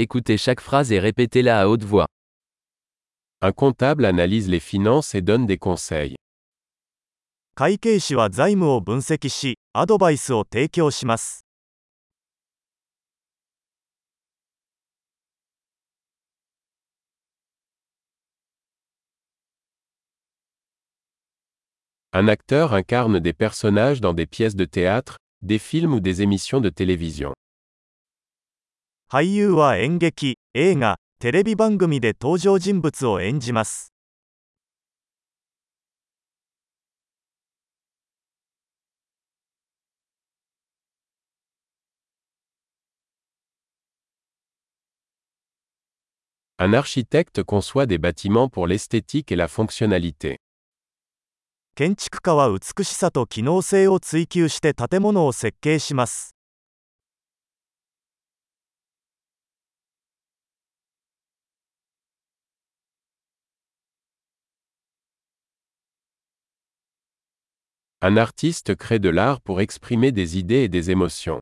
Écoutez chaque phrase et répétez-la à haute voix. Un comptable analyse les finances et donne des conseils. Un acteur incarne des personnages dans des pièces de théâtre, des films ou des émissions de télévision. 俳優は演劇映画テレビ番組で登場人物を演じます Un architecte conçoit des bâtiments pour l'esthétique et la fonctionnalité. 建築家は美しさと機能性を追求して建物を設計します。Un artiste crée de l'art pour exprimer des idées et des émotions.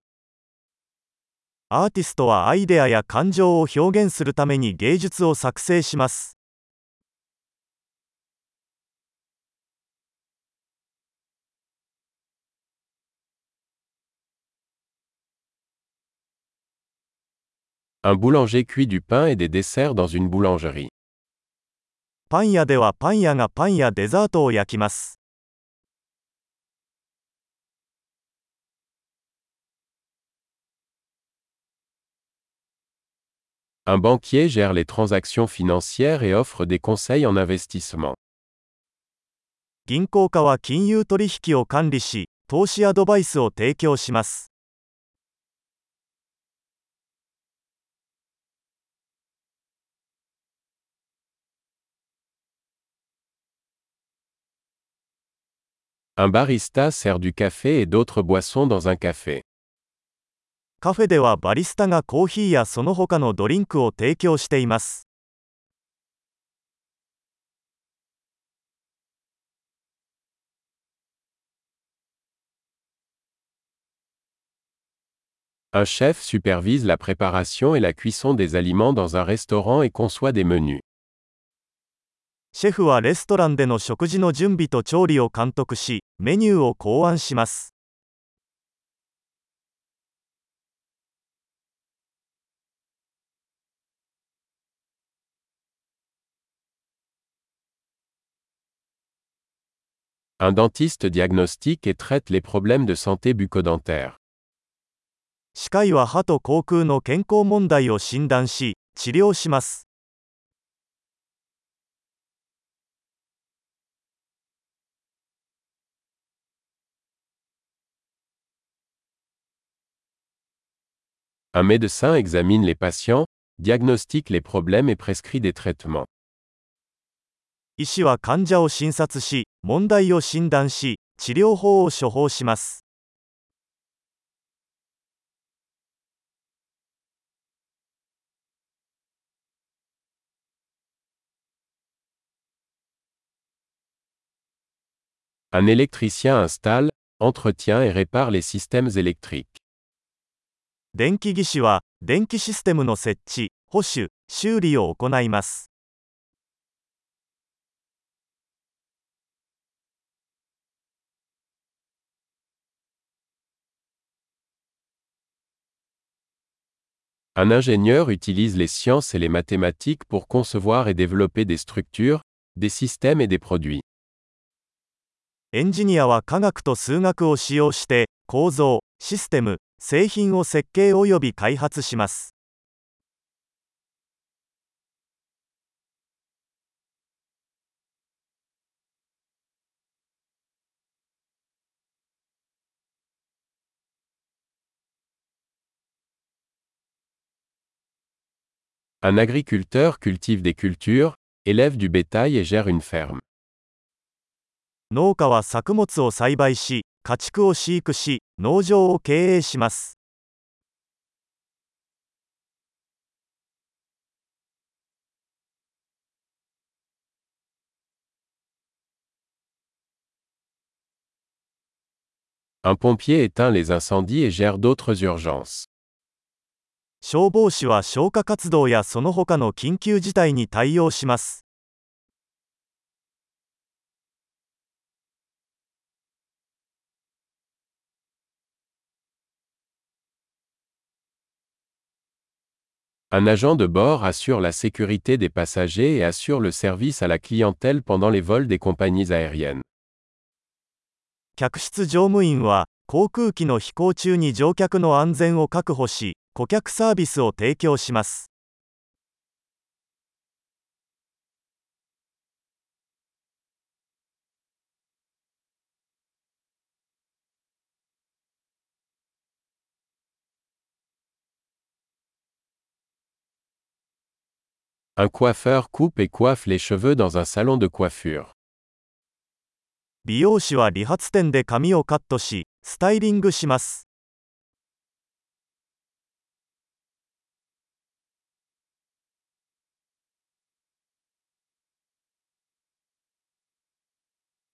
Un boulanger cuit du pain et des desserts dans une boulangerie. Un banquier gère les transactions financières et offre des conseils en investissement. Un barista sert du café et d'autres boissons dans un café. カフェではバリスタがコーヒーやその他のドリンクを提供しています Un chef supervise la préparation et la cuisson des aliments dans un restaurant et conçoit des menus. シェフはレストランでの食事の準備と調理を監督し、メニューを考案します。Un dentiste diagnostique et traite les problèmes de santé bucco Un médecin examine les patients, diagnostique les problèmes et prescrit des traitements. 医師は患者を診察し問題を診断し治療法を処方します Un électricien installe, entretient et répare les systèmes électriques. 電気技師は電気システムの設置、保守、修理を行います。Un ingénieur utilise les sciences et les mathématiques pour concevoir et développer des structures, des systèmes et des produits. エンジニアは科学と数学を使用して構造、システム、製品を設計および開発します。Un agriculteur cultive des cultures, élève du bétail et gère une ferme. Un pompier éteint les incendies et gère d'autres urgences. 消防士は消火活動やその他の緊急事態に対応します Un agent de bord assure la sécurité des passagers et assure le service à la clientèle pendant les vols des compagnies aériennes. 客室乗務員は航空機の飛行中に乗客の安全を確保し、顧客サービスを提供します。Un coiffeur coupe et coiffe les cheveux dans un salon de coiffure. 美容師は理髪店で髪をカットし、スタイリングします。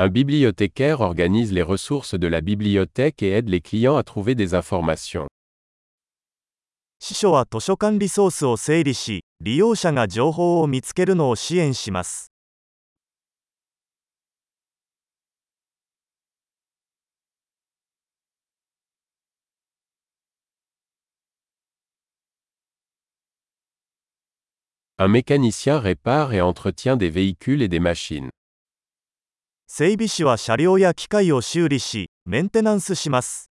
Un bibliothécaire organise les ressources de la bibliothèque et aide les clients à trouver des informations. Un mécanicien répare et entretient des véhicules et des machines. 整備士は車両や機械を修理しメンテナンスします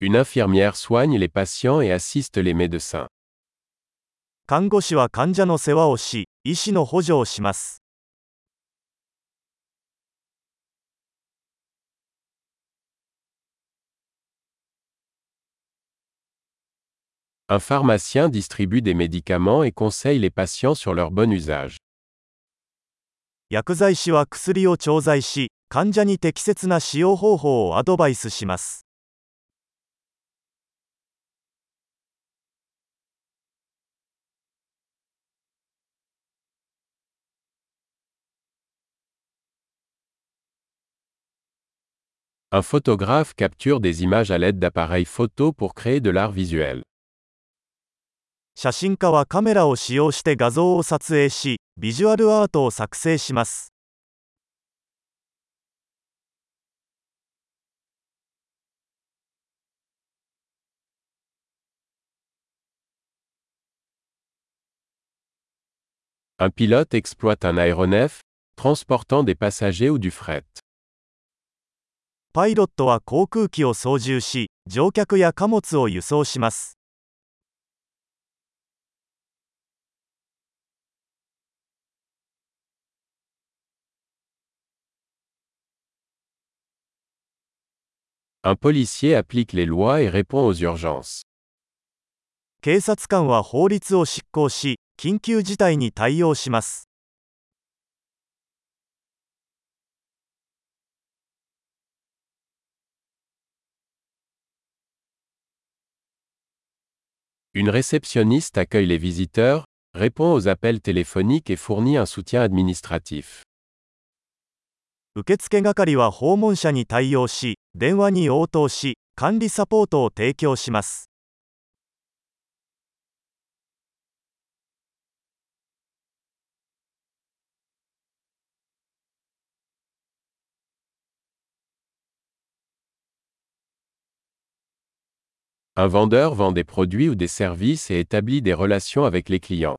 看護師は患者の世話をし、医師の補助をします。Un pharmacien distribue des médicaments et conseille les patients sur leur bon usage. Un photographe capture des images à l'aide d'appareils photo pour créer de l'art visuel. 写真家はカメラを使用して画像を撮影しビジュアルアートを作成します Un pilote exploite un aéronef, transportant des passagers ou du fret. パイロットは航空機を操縦し、乗客や貨物を輸送します。Un policier applique les lois et répond aux urgences. Une réceptionniste accueille les visiteurs, répond aux appels téléphoniques et fournit un soutien administratif. 受付係は訪問者に対応し電話に応答し管理サポートを提供します Un vendeur vend des produits ou des services et établit des relations avec les clients.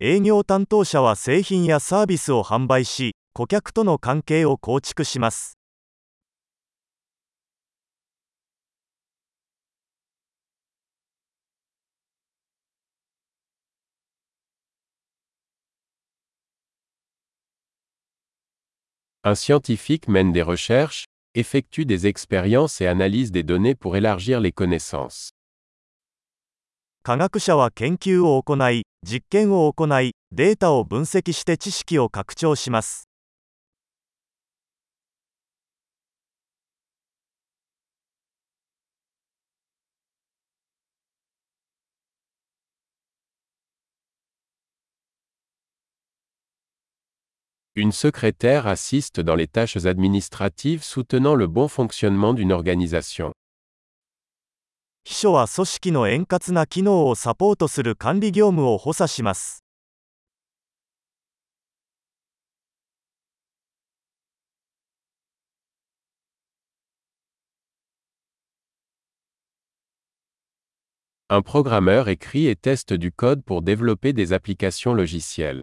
営業担当者は製品やサービスを販売し、顧客との関係を構築します Un scientifique mène des recherches, effectue des expériences et analyse des données pour élargir les connaissances. 科学者は研究を行い、実験を行い、データを分析して知識を拡張します。Une secrétaire assiste dans les tâches administratives soutenant le bon fonctionnement d'une organisation. Un programmeur écrit et teste du code pour développer des applications logicielles.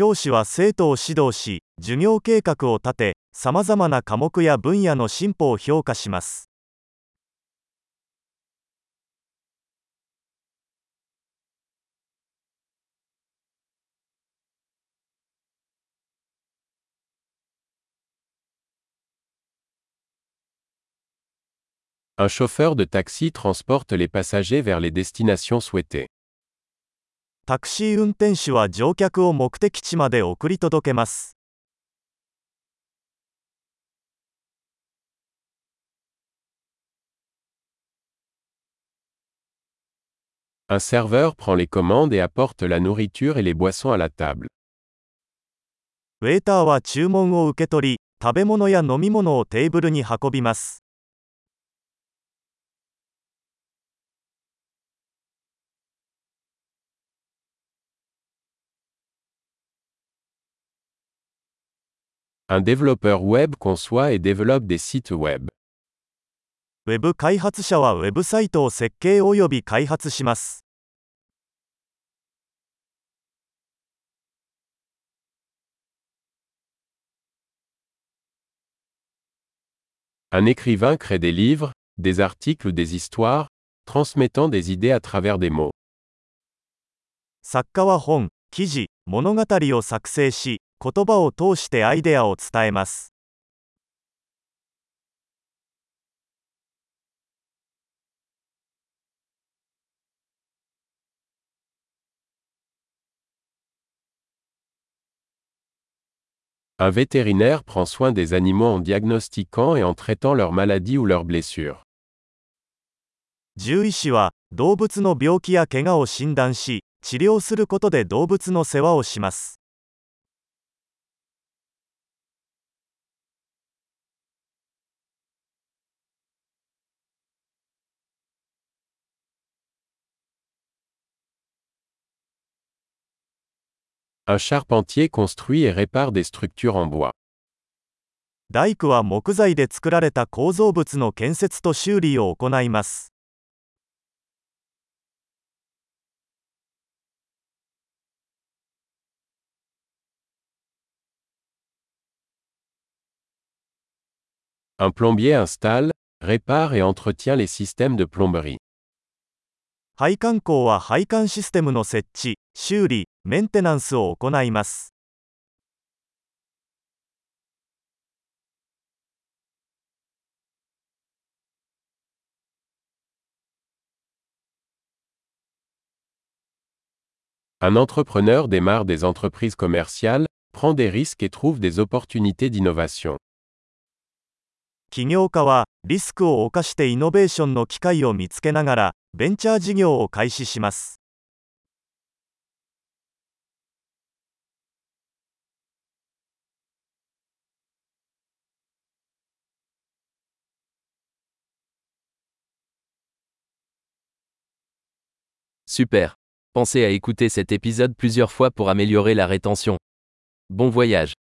教師は生徒を指導し授業計画を立てさまざまな科目や分野の進歩を評価します Un chauffeur de taxi transporte les passagers vers les destinations souhaitées. タクシー運転手は乗客を目的地まで送り届けます Un serveur prend les commandes et apporte la nourriture et les boissons à la table. ウェーターは注文を受け取り、食べ物や飲み物をテーブルに運びます。Un développeur web conçoit et développe des sites web. Un écrivain crée des livres, des articles ou des histoires, transmettant des idées à travers des mots. 作家は本、記事、物語を作成し、言葉を通してアイデアを伝えます Un vétérinaire prend soin des animaux en diagnostiquant et en traitant leurs maladies ou leurs blessures. 獣医師は動物の病気や怪我を診断し治療することで動物の世話をします Un charpentier construit et répare des structures en bois. un plombier installe, répare et entretient les systèmes de plomberie. 配管工は配管システムの設置修理メンテナンスを行います Un entrepreneur démarre des entreprises commerciales, prend des risques et trouve des opportunités d'innovation. 起業家はリスクを冒してイノベーションの機会を見つけながらベンチャー事業を開始します Super Pensez à écouter cet épisode plusieurs fois pour améliorer la rétention. Bon voyage